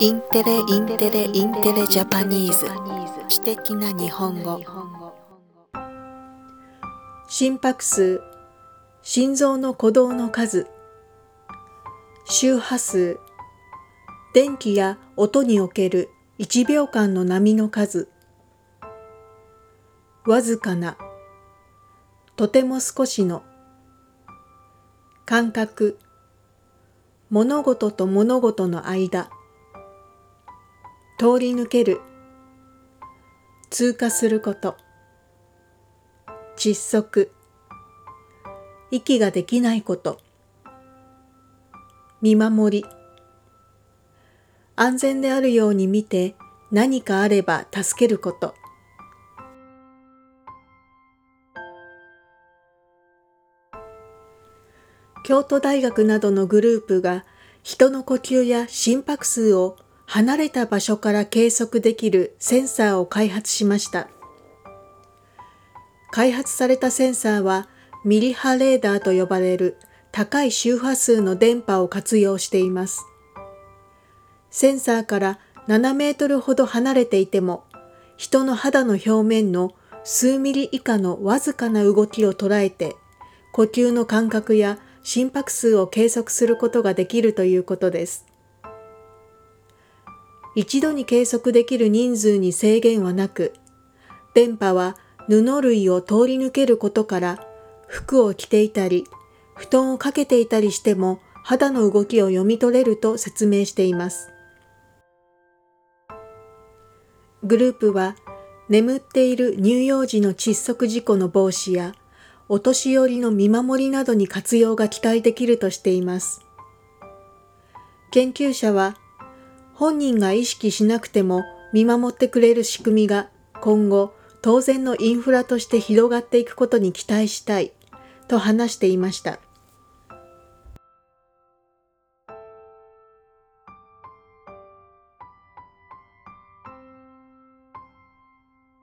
インテレインテレインテレ Japanese。知的な日本語。心拍数心臓の鼓動の数。周波数電気や音における1秒間の波の数。わずかなとても少しの。感覚物事と物事の間。通り抜ける。通過すること。窒息。息ができないこと。見守り。安全であるように見て何かあれば助けること。京都大学などのグループが人の呼吸や心拍数を離れた場所から計測できるセンサーを開発しました。開発されたセンサーはミリ波レーダーと呼ばれる高い周波数の電波を活用しています。センサーから7メートルほど離れていても人の肌の表面の数ミリ以下のわずかな動きを捉えて呼吸の感覚や心拍数を計測することができるということです。一度に計測できる人数に制限はなく、電波は布類を通り抜けることから服を着ていたり、布団をかけていたりしても肌の動きを読み取れると説明しています。グループは眠っている乳幼児の窒息事故の防止やお年寄りの見守りなどに活用が期待できるとしています。研究者は本人が意識しなくても見守ってくれる仕組みが今後当然のインフラとして広がっていくことに期待したいと話していました。